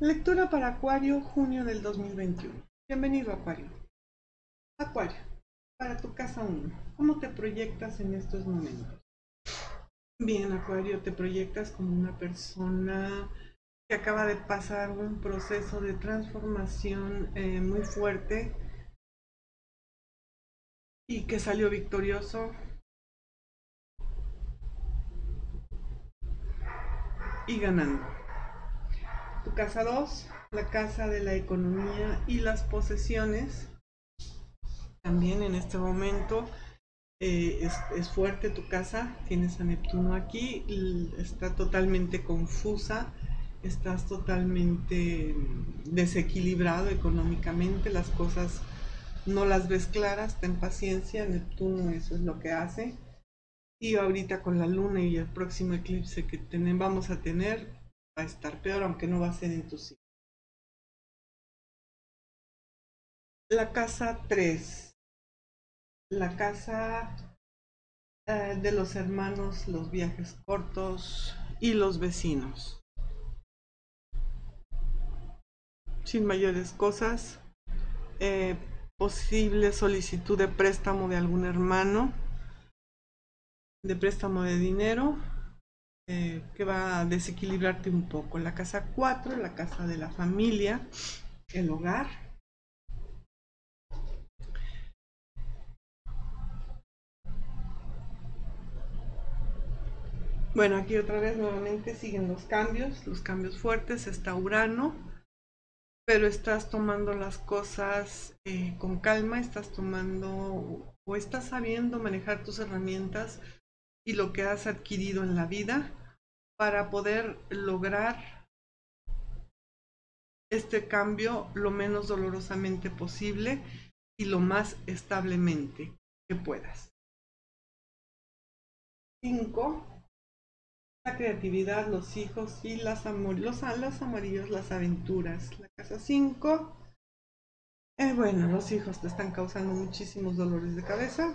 Lectura para Acuario, junio del 2021. Bienvenido, Acuario. Acuario, para tu casa 1, ¿cómo te proyectas en estos momentos? Bien, Acuario, te proyectas como una persona que acaba de pasar un proceso de transformación eh, muy fuerte y que salió victorioso y ganando. Tu casa 2, la casa de la economía y las posesiones. También en este momento eh, es, es, fuerte tu casa, tienes a Neptuno aquí, está totalmente confusa, estás totalmente desequilibrado económicamente, las cosas no las ves claras, ten paciencia, Neptuno eso es lo que hace. Y ahorita con la luna y el próximo eclipse que tenemos, vamos a tener, va a estar peor, aunque no va a ser en tu signo. La casa 3. La casa eh, de los hermanos, los viajes cortos y los vecinos. Sin mayores cosas. Eh, posible solicitud de préstamo de algún hermano, de préstamo de dinero eh, que va a desequilibrarte un poco. La casa 4, la casa de la familia, el hogar. Bueno, aquí otra vez nuevamente siguen los cambios, los cambios fuertes, está Urano, pero estás tomando las cosas eh, con calma, estás tomando o estás sabiendo manejar tus herramientas y lo que has adquirido en la vida para poder lograr este cambio lo menos dolorosamente posible y lo más establemente que puedas. 5. La creatividad, los hijos y las amor los, los amarillos, las aventuras. La casa 5. Eh, bueno, los hijos te están causando muchísimos dolores de cabeza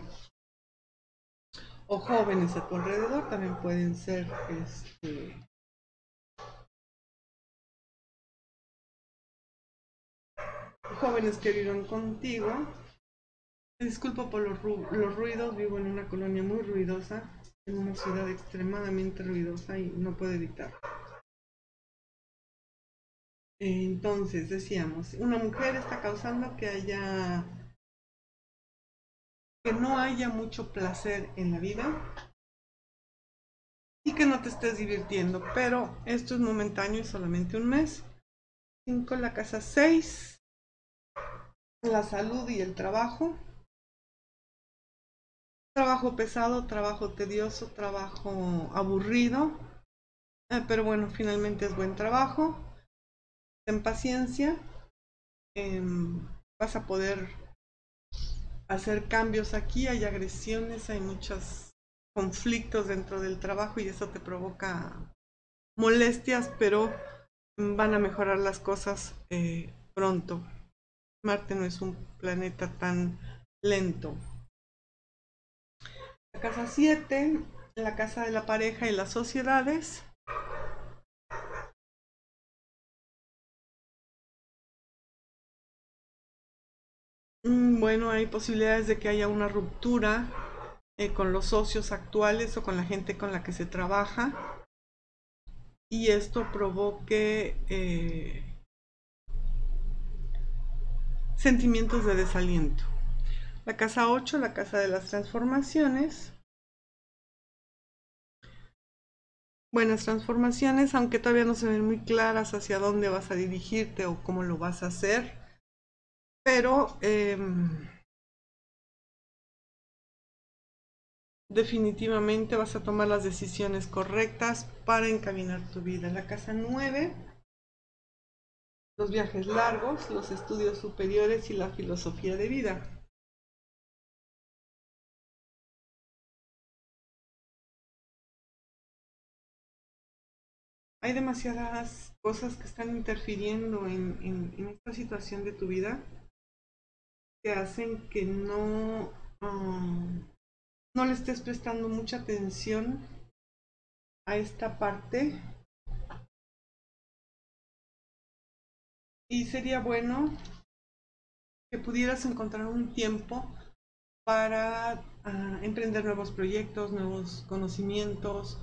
o jóvenes a tu alrededor también pueden ser este, jóvenes que viven contigo. Disculpo por los, los, ruidos, vivo en una colonia muy ruidosa, en una ciudad extremadamente ruidosa y no puedo evitar. Entonces, decíamos, una mujer está causando que haya que no haya mucho placer en la vida y que no te estés divirtiendo, pero esto es momentáneo y solamente un mes. 5, la casa 6, la salud y el trabajo. Trabajo pesado, trabajo tedioso, trabajo aburrido, eh, pero bueno, finalmente es buen trabajo. Ten paciencia, em, vas a poder hacer cambios aquí, hay agresiones, hay muchos conflictos dentro del trabajo y eso te provoca molestias, pero van a mejorar las cosas eh, pronto. Marte no es un planeta tan lento. La casa 7, la casa de la pareja y las sociedades. Bueno, hay posibilidades de que haya una ruptura eh, con los socios actuales o con la gente con la que se trabaja y esto provoque eh, sentimientos de desaliento. La casa 8, la casa de las transformaciones. Buenas transformaciones, aunque todavía no se ven muy claras hacia dónde vas a dirigirte o cómo lo vas a hacer pero em, definitivamente vas a tomar las decisiones correctas para encaminar tu vida. La casa 9, los viajes largos, los estudios superiores y la filosofía de vida. Hay demasiadas cosas que están interfiriendo en esta situación de tu vida que hacen que no, no le estés prestando mucha atención a esta parte Y sería bueno que pudieras encontrar un tiempo para ah, emprender nuevos proyectos, nuevos conocimientos,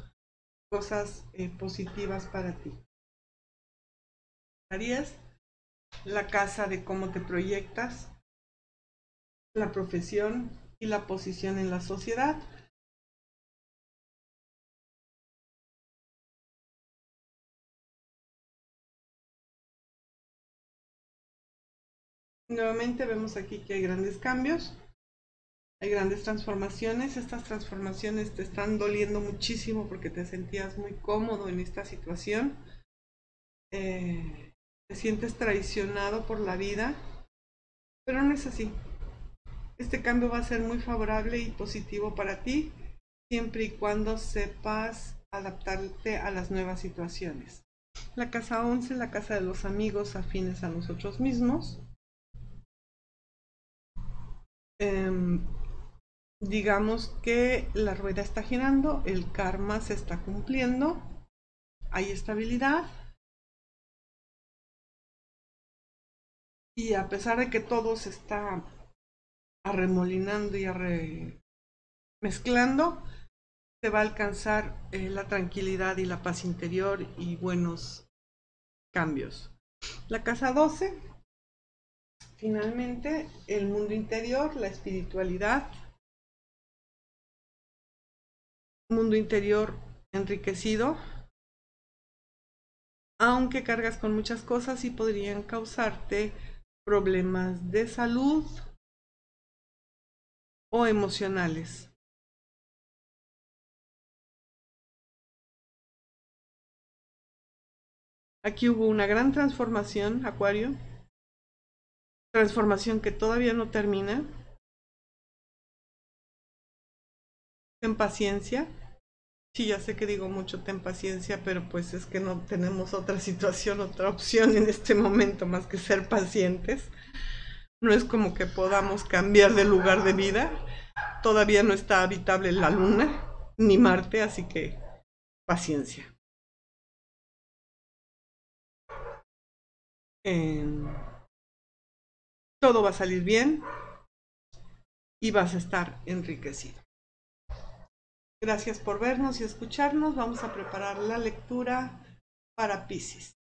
cosas eh, positivas para ti. Aries, la casa de cómo te proyectas, la profesión y la posición en la sociedad. Nuevamente vemos aquí que hay grandes cambios, hay grandes transformaciones. Estas transformaciones te están doliendo muchísimo porque te sentías muy cómodo en esta situación. Eh, te sientes traicionado por la vida, pero no es así. Este cambio va a ser muy favorable y positivo para ti, siempre y cuando sepas adaptarte a las nuevas situaciones. La casa 11, la casa de los amigos afines a nosotros mismos. Em, digamos que la rueda está girando, el karma se está cumpliendo, hay estabilidad. Y a pesar de que todo se está arremolinando y mezclando, se va a alcanzar eh, la tranquilidad y la paz interior y buenos cambios. La casa 12 Finalmente, el mundo interior, la espiritualidad, mundo interior enriquecido, aunque cargas con muchas cosas y podrían causarte problemas de salud o emocionales. Aquí hubo una gran transformación, Acuario, transformación que todavía no termina. Ten paciencia. Sí, ya sé que digo mucho ten paciencia, pero pues es que no tenemos otra situación, otra opción en este momento más que ser pacientes. No es como que podamos cambiar de lugar de vida. Todavía no está habitable la luna ni Marte, así que paciencia. todo va a salir bien y vas a estar enriquecido. Gracias por vernos y escucharnos. Vamos a preparar la lectura para Pisces.